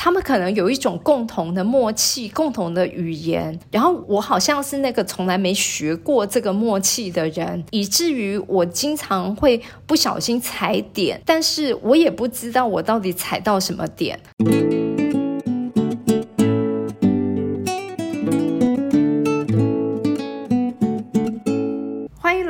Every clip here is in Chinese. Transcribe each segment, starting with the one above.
他们可能有一种共同的默契、共同的语言，然后我好像是那个从来没学过这个默契的人，以至于我经常会不小心踩点，但是我也不知道我到底踩到什么点。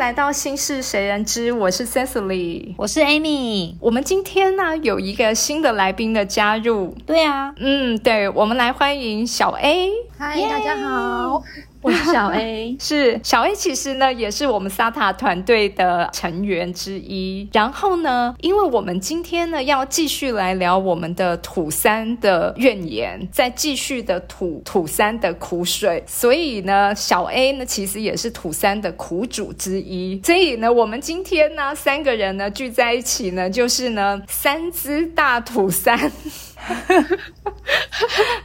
来到心事谁人知，我是 Cecily，我是 Amy。我们今天呢有一个新的来宾的加入，对啊，嗯，对，我们来欢迎小 A。嗨，大家好。我 是小 A，是小 A，其实呢也是我们 SATA 团队的成员之一。然后呢，因为我们今天呢要继续来聊我们的土三的怨言，再继续的吐土三的苦水，所以呢，小 A 呢其实也是土三的苦主之一。所以呢，我们今天呢三个人呢聚在一起呢，就是呢三只大土三。哈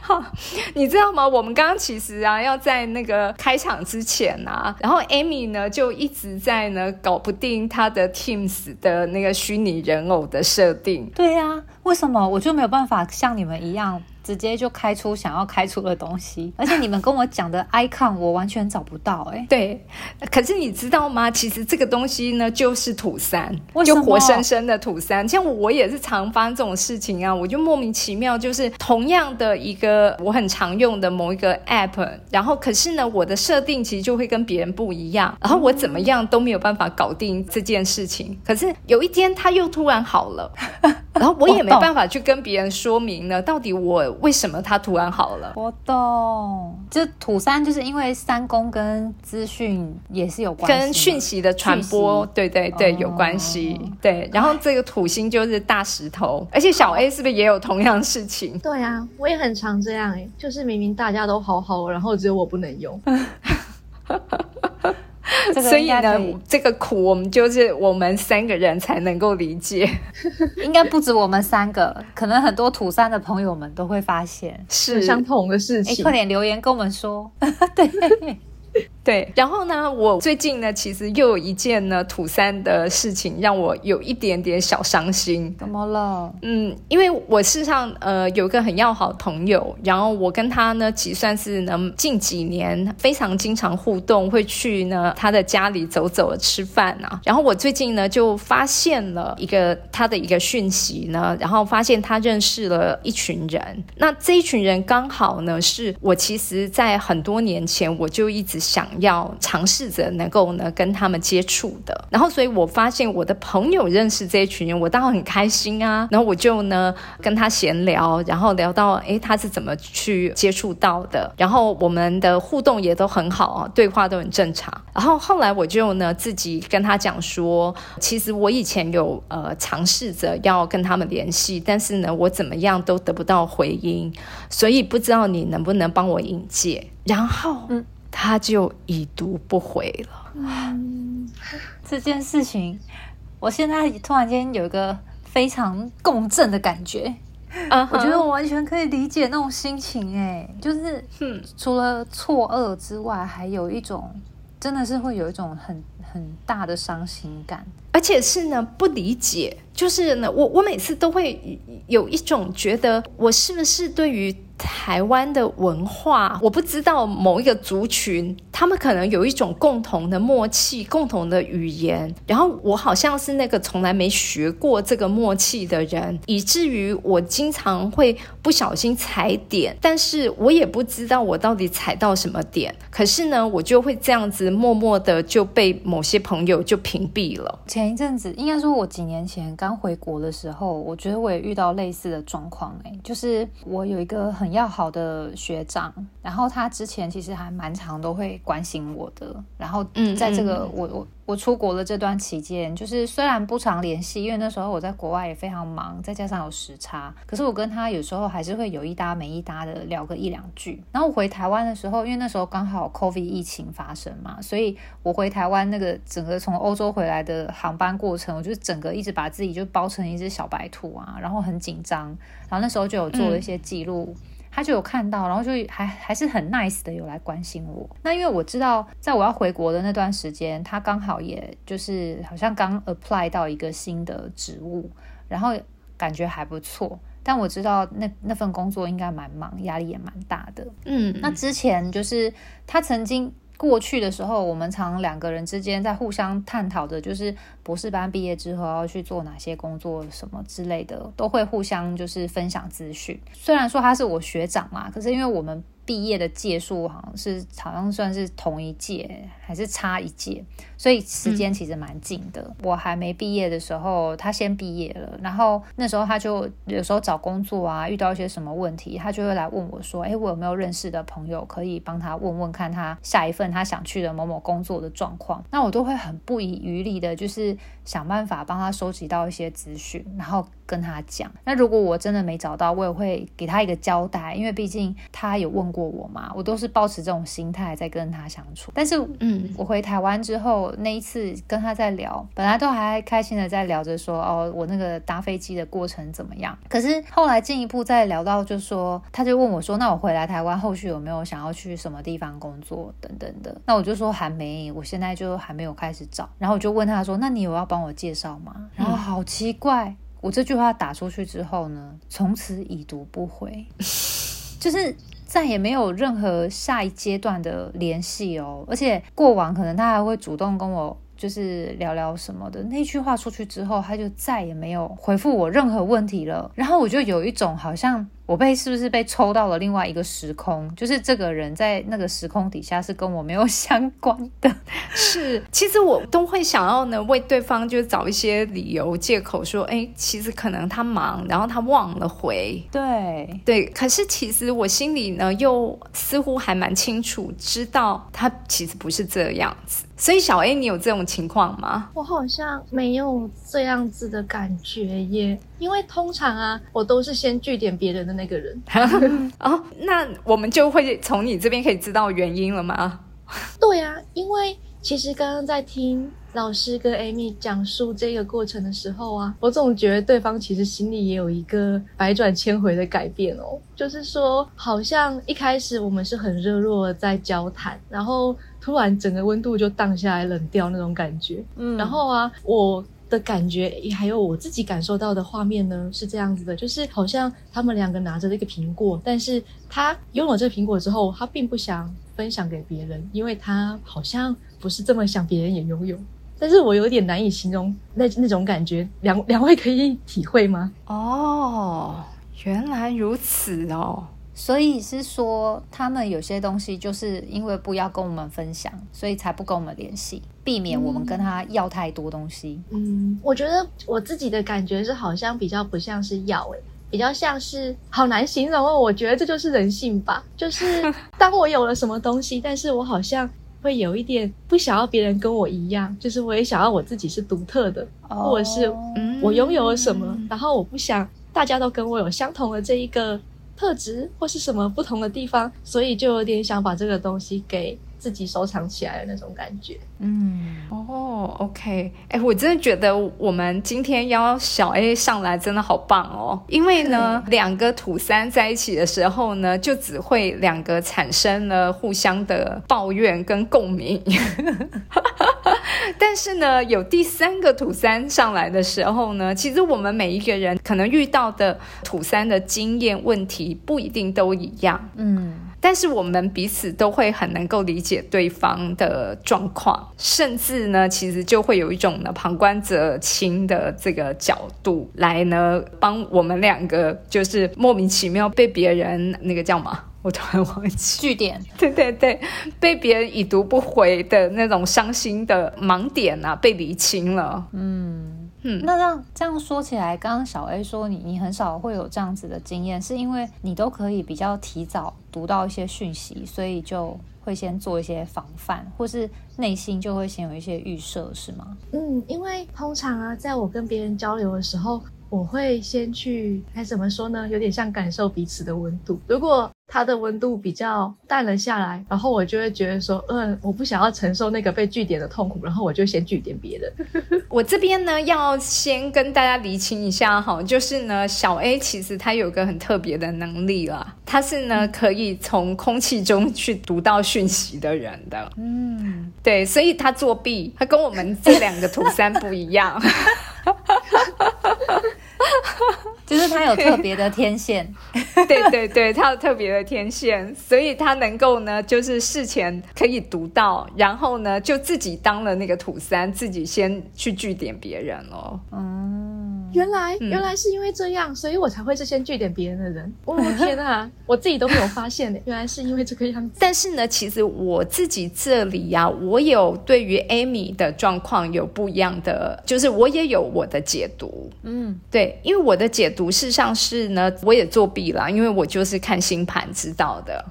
好，你知道吗？我们刚刚其实啊，要在那个开场之前啊，然后 Amy 呢就一直在呢搞不定他的 Teams 的那个虚拟人偶的设定。对呀，为什么我就没有办法像你们一样？直接就开出想要开出的东西，而且你们跟我讲的 icon 我完全找不到哎。对，可是你知道吗？其实这个东西呢就是土三，就活生生的土三。像我也是常发生这种事情啊，我就莫名其妙，就是同样的一个我很常用的某一个 app，然后可是呢我的设定其实就会跟别人不一样，然后我怎么样都没有办法搞定这件事情。可是有一天它又突然好了，然后我也没办法去跟别人说明呢，到底我。为什么他突然好了？我懂，就土三就是因为三公跟资讯也是有关系，跟讯息的传播，对对对，有关系。对，然后这个土星就是大石头，而且小 A 是不是也有同样事情？对啊，我也很常这样哎，就是明明大家都好好，然后只有我不能用。所以呢，这个苦我们就是我们三个人才能够理解，应该不止我们三个，可能很多土山的朋友们都会发现是相同的事情。快点留言跟我们说，对。对，然后呢，我最近呢，其实又有一件呢土三的事情，让我有一点点小伤心。怎么了？嗯，因为我事实上呃有一个很要好的朋友，然后我跟他呢，其实算是呢近几年非常经常互动，会去呢他的家里走走吃饭啊。然后我最近呢就发现了一个他的一个讯息呢，然后发现他认识了一群人。那这一群人刚好呢是我其实在很多年前我就一直想。要尝试着能够呢跟他们接触的，然后所以我发现我的朋友认识这一群人，我当然很开心啊。然后我就呢跟他闲聊，然后聊到哎他是怎么去接触到的，然后我们的互动也都很好啊，对话都很正常。然后后来我就呢自己跟他讲说，其实我以前有呃尝试着要跟他们联系，但是呢我怎么样都得不到回音，所以不知道你能不能帮我引荐。然后嗯。他就已读不回了。嗯，这件事情，我现在突然间有一个非常共振的感觉。啊，我觉得我完全可以理解那种心情。哎，就是，除了错愕之外，还有一种，真的是会有一种很很大的伤心感，而且是呢不理解。就是呢，我我每次都会有一种觉得，我是不是对于。台湾的文化，我不知道某一个族群，他们可能有一种共同的默契、共同的语言，然后我好像是那个从来没学过这个默契的人，以至于我经常会不小心踩点，但是我也不知道我到底踩到什么点，可是呢，我就会这样子默默的就被某些朋友就屏蔽了。前一阵子，应该说我几年前刚回国的时候，我觉得我也遇到类似的状况，哎，就是我有一个很。要好的学长，然后他之前其实还蛮常都会关心我的。然后，嗯，在这个我我我出国的这段期间，就是虽然不常联系，因为那时候我在国外也非常忙，再加上有时差，可是我跟他有时候还是会有一搭没一搭的聊个一两句。然后我回台湾的时候，因为那时候刚好 COVID 疫情发生嘛，所以我回台湾那个整个从欧洲回来的航班过程，我就整个一直把自己就包成一只小白兔啊，然后很紧张。然后那时候就有做了一些记录。他就有看到，然后就还还是很 nice 的有来关心我。那因为我知道，在我要回国的那段时间，他刚好也就是好像刚 apply 到一个新的职务，然后感觉还不错。但我知道那那份工作应该蛮忙，压力也蛮大的。嗯，那之前就是他曾经过去的时候，我们常两个人之间在互相探讨的，就是博士班毕业之后要去做哪些工作什么之类的，都会互相就是分享资讯。虽然说他是我学长嘛，可是因为我们毕业的届数好像是好像算是同一届，还是差一届，所以时间其实蛮近的。我还没毕业的时候，他先毕业了，然后那时候他就有时候找工作啊，遇到一些什么问题，他就会来问我说：“哎，我有没有认识的朋友可以帮他问问看他下一份他想去的某某工作的状况？”那我都会很不遗余力的，就是想办法帮他收集到一些资讯，然后跟他讲。那如果我真的没找到，我也会给他一个交代，因为毕竟他有问过我嘛，我都是保持这种心态在跟他相处。但是，嗯，我回台湾之后那一次跟他在聊，本来都还开心的在聊着说，哦，我那个搭飞机的过程怎么样？可是后来进一步再聊到，就说他就问我说，那我回来台湾后续有没有想要去什么地方工作等等的？那我就说还没，我现在就还没有开始找。然后我就问他说，那你有要帮我介绍吗？然后好奇怪，我这句话打出去之后呢，从此已读不回，就是。再也没有任何下一阶段的联系哦，而且过往可能他还会主动跟我就是聊聊什么的。那句话出去之后，他就再也没有回复我任何问题了。然后我就有一种好像我被是不是被抽到了另外一个时空，就是这个人在那个时空底下是跟我没有相关的。是，其实我都会想要呢为对方就找一些理由借口说，哎，其实可能他忙，然后他忘了回。对对，可是其实我心里呢又似乎还蛮清楚，知道他其实不是这样子。所以小 A，你有这种情况吗？我好像没有这样子的感觉耶，因为通常啊，我都是先据点别人的那个人。哦，那我们就会从你这边可以知道原因了吗？对啊，因为其实刚刚在听老师跟 Amy 讲述这个过程的时候啊，我总觉得对方其实心里也有一个百转千回的改变哦。就是说，好像一开始我们是很热络的在交谈，然后突然整个温度就荡下来，冷掉那种感觉。嗯然后啊，我的感觉还有我自己感受到的画面呢，是这样子的，就是好像他们两个拿着这个苹果，但是他拥有这个苹果之后，他并不想分享给别人，因为他好像不是这么想别人也拥有。但是我有点难以形容那那种感觉，两两位可以体会吗？哦，原来如此哦。所以是说，他们有些东西就是因为不要跟我们分享，所以才不跟我们联系，避免我们跟他要太多东西。嗯，我觉得我自己的感觉是好像比较不像是要诶、比较像是好难形容哦。我觉得这就是人性吧，就是当我有了什么东西，但是我好像会有一点不想要别人跟我一样，就是我也想要我自己是独特的，或者是嗯我拥有了什么，然后我不想大家都跟我有相同的这一个特质或是什么不同的地方，所以就有点想把这个东西给自己收藏起来的那种感觉。嗯，哦，OK，哎，我真的觉得我们今天邀小 A 上来真的好棒哦，因为呢，两个土三在一起的时候呢，就只会两个产生了互相的抱怨跟共鸣。但是呢，有第三个土三上来的时候呢，其实我们每一个人可能遇到的土三的经验问题不一定都一样，嗯，但是我们彼此都会很能够理解对方的状况，甚至呢，其实就会有一种呢旁观者清的这个角度来呢帮我们两个，就是莫名其妙被别人那个叫嘛，我突然忘记，据点，对对对，被别人已读不回的那种伤心的盲点啊，被理清了。嗯。嗯那这样这样说起来，刚刚小 A 说你你很少会有这样子的经验，是因为你都可以比较提早读到一些讯息，所以就会先做一些防范，或是内心就会先有一些预设，是吗？嗯，因为通常啊，在我跟别人交流的时候，我会先去，该怎么说呢？有点像感受彼此的温度。如果它的温度比较淡了下来，然后我就会觉得说，嗯，我不想要承受那个被据点的痛苦，然后我就先据点别人。我这边呢，要先跟大家厘清一下哈，就是呢，小 A 其实他有个很特别的能力啦，他是呢可以从空气中去读到讯息的人的，嗯，对，所以他作弊，他跟我们这两个图三不一样。就是他有特别的天线，对对对，他有特别的天线，所以他能够呢，就是事前可以读到，然后呢，就自己当了那个土三，自己先去据点别人咯。嗯，原来原来是因为这样，所以我才会是先据点别人的人。哦天啊，我自己都没有发现呢，原来是因为这个样子。但是呢，其实我自己这里呀、我有对于 Amy 的状况有不一样的，就是我也有我的解读。嗯，对，因为我的解读事实上是呢，我也作弊了，因为我就是看星盘知道的。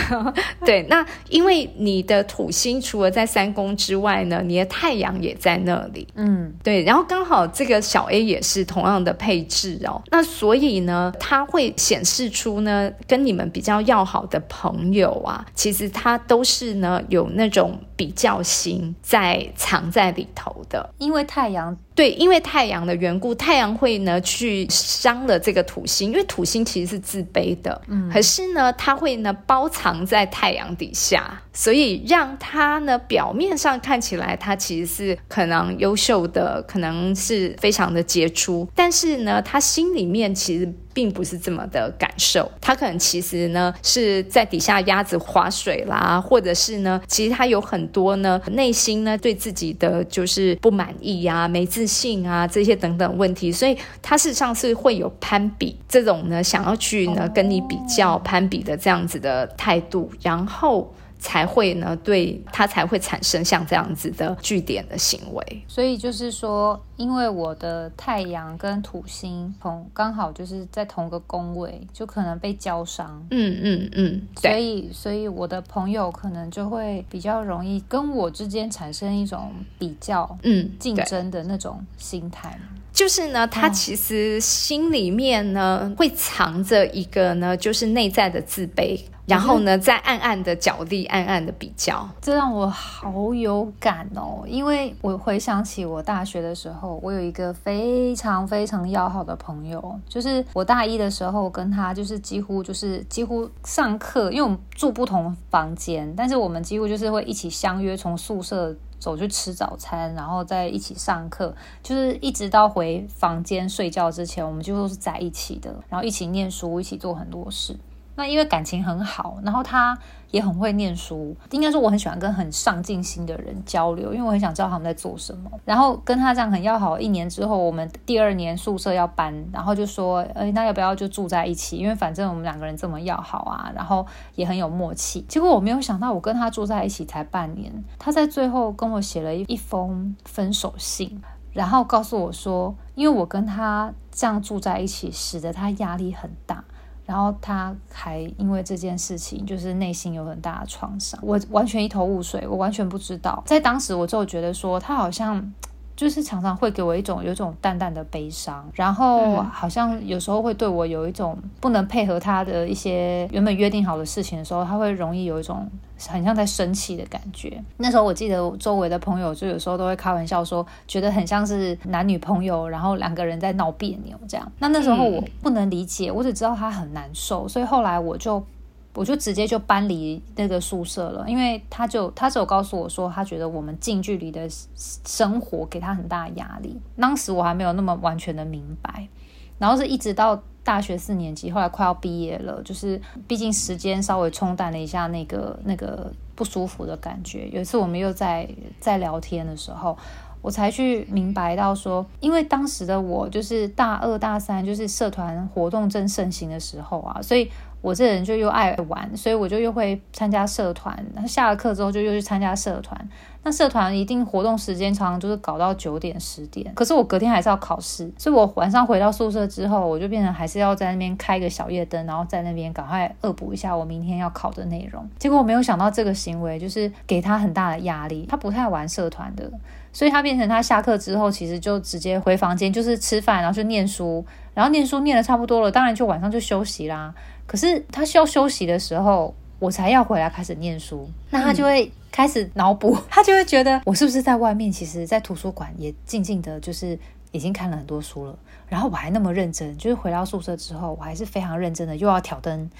对，那因为你的土星除了在三宫之外呢，你的太阳也在那里。嗯，对，然后刚好这个小 A 也是同样的配置哦，那所以呢，它会显示出呢，跟你们比较要好的朋友啊，其实他都是呢有那种比较心在藏在里头的。因为太阳，对，因为太阳的缘故，太阳会呢去伤了这个土星，因为土星其实是自卑的，嗯，可是呢，它会呢包藏在太阳底下，所以让它呢表面上看起来它其实是可能优秀的，可能是非常的杰出，但是呢，他心里面其实。并不是这么的感受，他可能其实呢是在底下鸭子划水啦，或者是呢，其实他有很多呢内心呢对自己的就是不满意呀、没自信啊这些等等问题，所以他事实上是会有攀比这种呢想要去呢跟你比较攀比的这样子的态度，然后才会呢对他才会产生像这样子的据点的行为。所以就是说，因为我的太阳跟土星同刚好就是在同个宫位，就可能被交伤。嗯嗯嗯，所。以，所以我的朋友可能就会比较容易跟我之间产生一种比较、嗯，竞争的那种心态。就是呢，他其实心里面呢、会藏着一个呢，就是内在的自卑，然后呢，在暗暗的角力、暗暗的比较。这让我好有感哦，因为我回想起我大学的时候，我有一个非常非常要好的朋友，就是我大一的时候跟他就是几乎就是几乎上课，因为我们住不同房间，但是我们几乎就是会一起相约从宿舍。走去吃早餐，然后再一起上课，就是一直到回房间睡觉之前，我们就都是在一起的，然后一起念书，一起做很多事。那因为感情很好，然后他也很会念书，应该说我很喜欢跟很上进心的人交流，因为我很想知道他们在做什么。然后跟他这样很要好，一年之后，我们第二年宿舍要搬，然后就说，哎，那要不要就住在一起？因为反正我们两个人这么要好啊，然后也很有默契。结果我没有想到，我跟他住在一起才半年，他在最后跟我写了一一封分手信。然后告诉我说，因为我跟他这样住在一起，使得他压力很大。然后他还因为这件事情，就是内心有很大的创伤。我完全一头雾水，我完全不知道。在当时，我就觉得说，他好像就是常常会给我一种有一种淡淡的悲伤，然后嗯好像有时候会对我有一种不能配合他的一些原本约定好的事情的时候，他会容易有一种很像在生气的感觉。那时候我记得周围的朋友就有时候都会开玩笑说，觉得很像是男女朋友，然后两个人在闹别扭这样。那那时候我不能理解，我只知道他很难受，所以后来我就。我就直接就搬离那个宿舍了，因为他就他只有告诉我说，他觉得我们近距离的生活给他很大压力。当时我还没有那么完全的明白，然后是一直到大学四年级，后来快要毕业了，就是毕竟时间稍微冲淡了一下那个那个不舒服的感觉。有一次我们又在在聊天的时候。我才去明白到说，因为当时的我就是大二大三，就是社团活动正盛行的时候啊，所以我这人就又爱玩，所以我就又会参加社团。然后下了课之后就又去参加社团。那社团一定活动时间常常就是搞到九点十点，可是我隔天还是要考试，所以我晚上回到宿舍之后，我就变成还是要在那边开个小夜灯，然后在那边赶快恶补一下我明天要考的内容。结果我没有想到这个行为就是给他很大的压力，他不太玩社团的。所以他变成他下课之后，其实就直接回房间，就是吃饭，然后就念书，然后念书念的差不多了，当然就晚上就休息啦。可是他需要休息的时候，我才要回来开始念书，那他就会开始脑补，他就会觉得我是不是在外面，其实在图书馆也静静的，就是已经看了很多书了，然后我还那么认真，就是回到宿舍之后，我还是非常认真的，又要挑灯。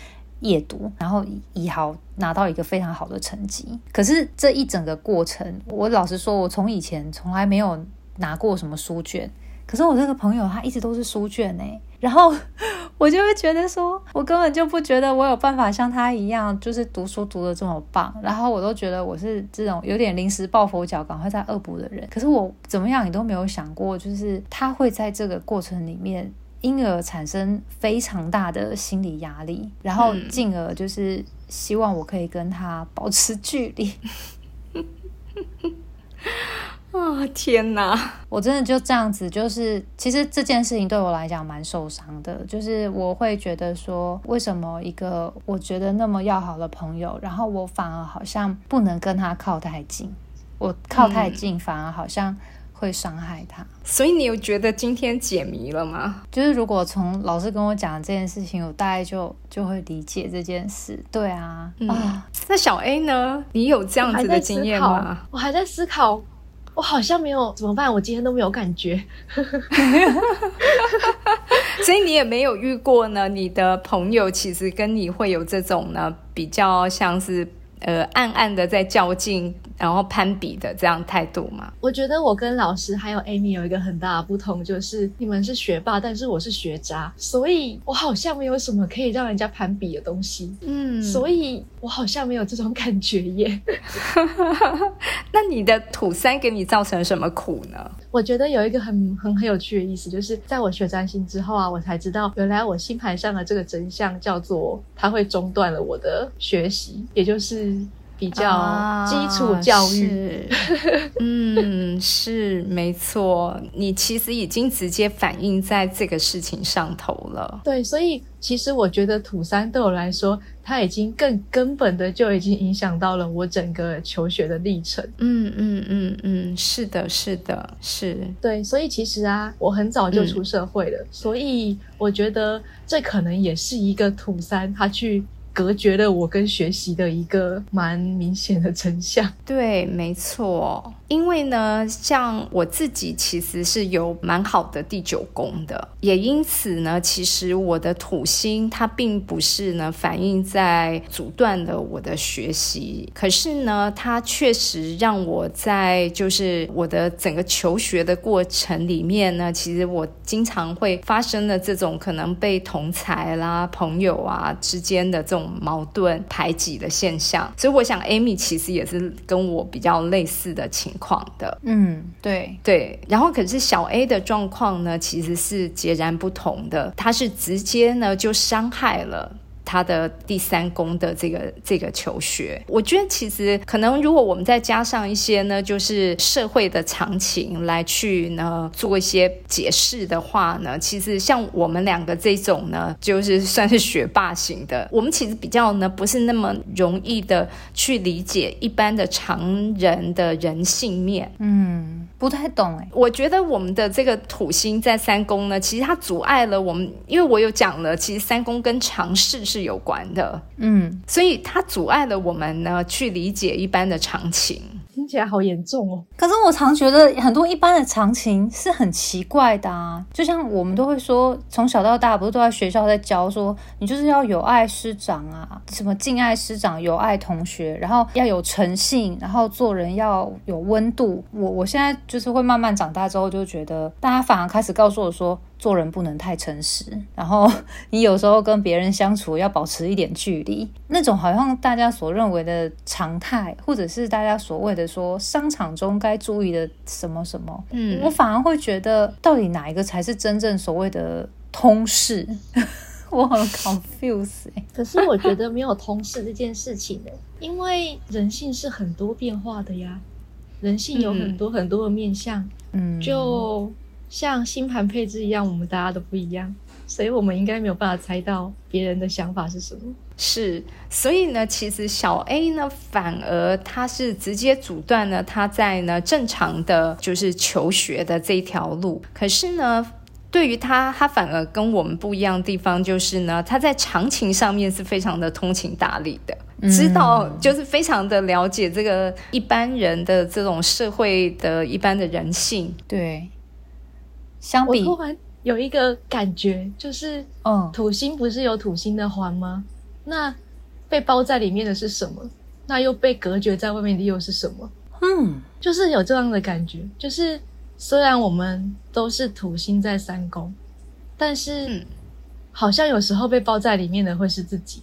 夜读，然后以好拿到一个非常好的成绩。可是这一整个过程，我老实说，我从以前从来没有拿过什么书卷，可是我这个朋友他一直都是书卷呢，然后 我就会觉得说，我根本就不觉得我有办法像他一样，就是读书读的这么棒，然后我都觉得我是这种有点临时抱佛脚，赶快在恶补的人。可是我怎么样，你都没有想过，就是他会在这个过程里面。因而产生非常大的心理压力，然后进而就是希望我可以跟他保持距离。啊天哪！我真的就这样子，就是其实这件事情对我来讲蛮受伤的，就是我会觉得说，为什么一个我觉得那么要好的朋友，然后我反而好像不能跟他靠太近，我靠太近反而好像。会伤害他，所以你有觉得今天解谜了吗？就是如果从老师跟我讲这件事情，我大概就就会理解这件事。对啊，啊，那小 A 呢？你有这样子的经验吗？我还在思考，我好像没有怎么办？我今天都没有感觉，所以你也没有遇过呢。你的朋友其实跟你会有这种呢，比较像是。呃，暗暗的在较劲，然后攀比的这样态度嘛？我觉得我跟老师还有 Amy 有一个很大的不同，就是你们是学霸，但是我是学渣，所以我好像没有什么可以让人家攀比的东西。嗯，所以我好像没有这种感觉耶。那你的土三给你造成什么苦呢？我觉得有一个很很很有趣的意思，就是在我学占星之后啊，我才知道原来我星盘上的这个真相叫做它会中断了我的学习，也就是。比较基础教育，嗯，是没错。你其实已经直接反映在这个事情上头了。对，所以其实我觉得土三对我来说，它已经更根本的就已经影响到了我整个求学的历程。嗯嗯嗯嗯，是的，是的，是。对，所以其实啊，我很早就出社会了，所以我觉得这可能也是一个土三他去。隔绝了我跟学习的一个蛮明显的成像。对，没错。因为呢，像我自己其实是有蛮好的第九宫的，也因此呢，其实我的土星它并不是呢反映在阻断了我的学习，可是呢，它确实让我在就是我的整个求学的过程里面呢，其实我经常会发生的这种可能被同才啦、朋友啊之间的这种矛盾排挤的现象。所以我想，Amy 其实也是跟我比较类似的情况。况的，嗯，对对，然后可是小 A 的状况呢，其实是截然不同的，他是直接呢就伤害了。他的第三宫的这个这个求学，我觉得其实可能如果我们再加上一些呢，就是社会的常情来去呢做一些解释的话呢，其实像我们两个这种呢，就是算是学霸型的，我们其实比较呢不是那么容易的去理解一般的常人的人性面，嗯，不太懂哎。我觉得我们的这个土星在三宫呢，其实它阻碍了我们，因为我有讲了，其实三宫跟尝试。是有关的，嗯，所以它阻碍了我们呢去理解一般的常情。听起来好严重哦！可是我常觉得很多一般的常情是很奇怪的啊，就像我们都会说，从小到大不是都在学校在教说，你就是要有爱师长啊，什么敬爱师长、有爱同学，然后要有诚信，然后做人要有温度。我我现在就是会慢慢长大之后，就觉得大家反而开始告诉我说，做人不能太诚实，然后 你有时候跟别人相处要保持一点距离，那种好像大家所认为的常态，或者是大家所谓的。说商场中该注意的什么什么，嗯，我反而会觉得，到底哪一个才是真正所谓的通事？我很 confuse。可是我觉得没有通事这件事情呢，因为人性是很多变化的呀，人性有很多很多的面相，嗯，就像星盘配置一样，我们大家都不一样。所以我们应该没有办法猜到别人的想法是什么。是，所以呢，其实小 A 呢，反而他是直接阻断了他在呢正常的就是求学的这一条路。可是呢，对于他，他反而跟我们不一样的地方就是呢，他在常情上面是非常的通情达理的，知道就是非常的了解这个一般人的这种社会的一般的人性。对，相比。有一个感觉，就是，嗯，土星不是有土星的环吗？那被包在里面的是什么？那又被隔绝在外面的又是什么？嗯，就是有这样的感觉，就是虽然我们都是土星在三宫，但是嗯好像有时候被包在里面的会是自己，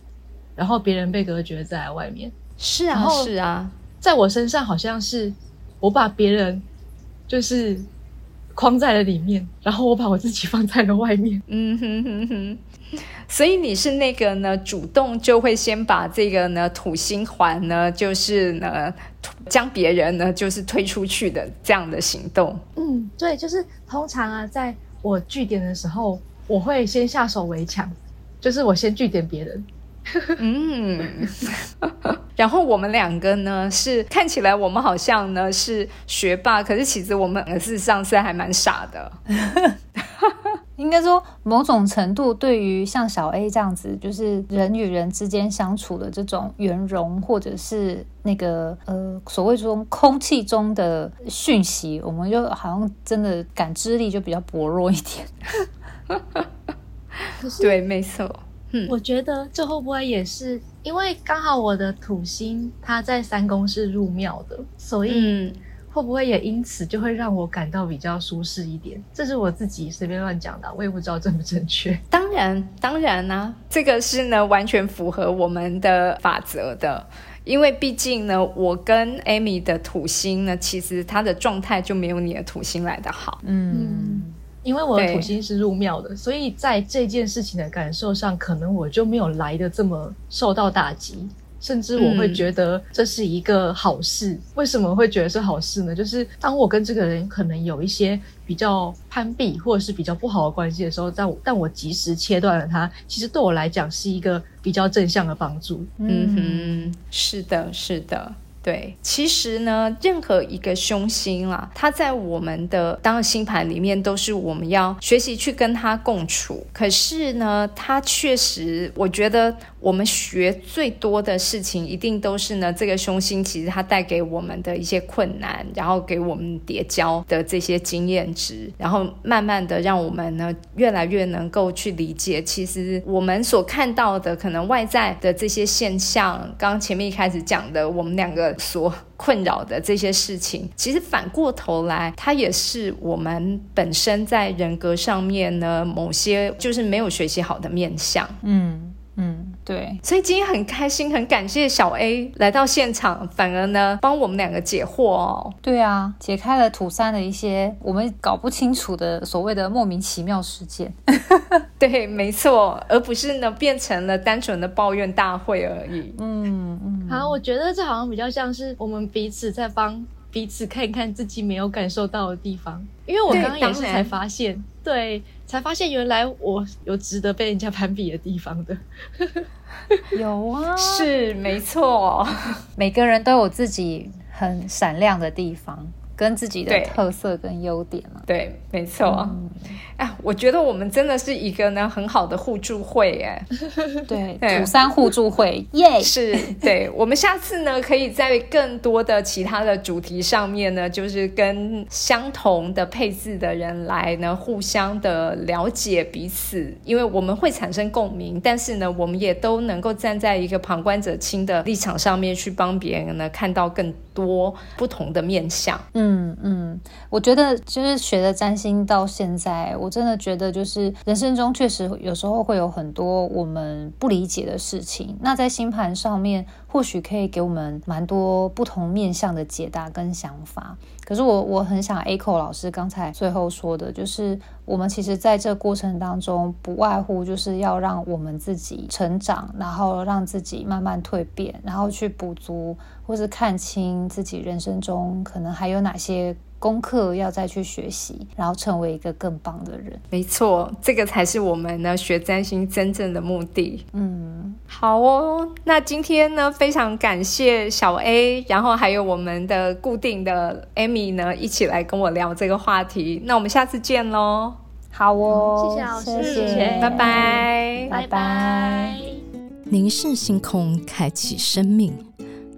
然后别人被隔绝在外面。是啊，是啊，在我身上好像是我把别人就是框在了里面，然后我把我自己放在了外面。嗯哼哼哼。所以你是那个呢，主动就会先把这个呢土星环呢，就是呢将别人呢就是推出去的这样的行动。嗯，对，就是通常啊，在我据点的时候，我会先下手为强，就是我先据点别人。嗯，然后我们两个呢是看起来我们好像呢是学霸，可是其实我们事实上是还蛮傻的。应该说，某种程度对于像小 A 这样子，就是人与人之间相处的这种圆融，或者是那个呃所谓中空气中的讯息，我们就好像真的感知力就比较薄弱一点。对，没错。我觉得这会不会也是因为刚好我的土星它在三宫是入庙的，所以嗯，会不会也因此就会让我感到比较舒适一点？这是我自己随便乱讲的，我也不知道正不正确。当然，当然啦、这个是呢完全符合我们的法则的。因为毕竟呢，我跟 Amy 的土星呢，其实它的状态就没有你的土星来的好。嗯，因为我的土星是入庙的，所以在这件事情的感受上，可能我就没有来的这么受到打击，甚至我会嗯觉得这是一个好事。为什么会觉得是好事呢？就是当我跟这个人可能有一些比较攀比或者是比较不好的关系的时候，但我但我及时切断了他，其实对我来讲是一个比较正向的帮助。嗯哼，是的，是的。对，其实呢，任何一个凶星啦，它在我们的当星盘里面都是我们要学习去跟它共处。可是呢，它确实，我觉得我们学最多的事情，一定都是呢，这个凶星其实它带给我们的一些困难，然后给我们叠交的这些经验值，然后慢慢的让我们呢越来越能够去理解，其实我们所看到的可能外在的这些现象，刚前面一开始讲的，我们两个所困扰的这些事情，其实反过头来，它也是我们本身在人格上面呢某些就是没有学习好的面相。嗯嗯，对，所以今天很开心，很感谢小 A 来到现场，反而呢帮我们两个解惑哦。对啊，解开了土三的一些我们搞不清楚的所谓的莫名其妙事件。对，没错，而不是呢变成了单纯的抱怨大会而已。嗯嗯，好，我觉得这好像比较像是我们彼此在帮彼此看一看自己没有感受到的地方，因为我对刚刚也是才发现，对，才发现原来我有值得被人家攀比的地方的。有啊，是，没错。每个人都有自己很闪亮的地方，跟自己的特色跟优点啊。对，没错。哎、我觉得我们真的是一个呢很好的互助会，哎，对，对土三互助会，耶！是对。我们下次呢，可以在更多的其他的主题上面呢，就是跟相同的配置的人来呢，互相的了解彼此，因为我们会产生共鸣，但是呢，我们也都能够站在一个旁观者清的立场上面去帮别人呢看到更多不同的面相。嗯嗯，我觉得就是学的占星到现在，我真的觉得就是人生中确实有时候会有很多我们不理解的事情。那在星盘上面，或许可以给我们蛮多不同面向的解答跟想法。可是我我很想 echo 老师刚才最后说的，就是我们其实在这过程当中，不外乎就是要让我们自己成长，然后让自己慢慢蜕变，然后去补足或是看清自己人生中可能还有哪些功课要再去学习，然后成为一个更棒的人。没错，这个才是我们呢学占星真正的目的。嗯，好哦，那今天呢，非常感谢小 A，然后还有我们的固定的 Amy 呢，一起来跟我聊这个话题。那我们下次见喽，好哦，谢谢老师谢谢谢拜拜。拜拜。凝视星空，开启生命。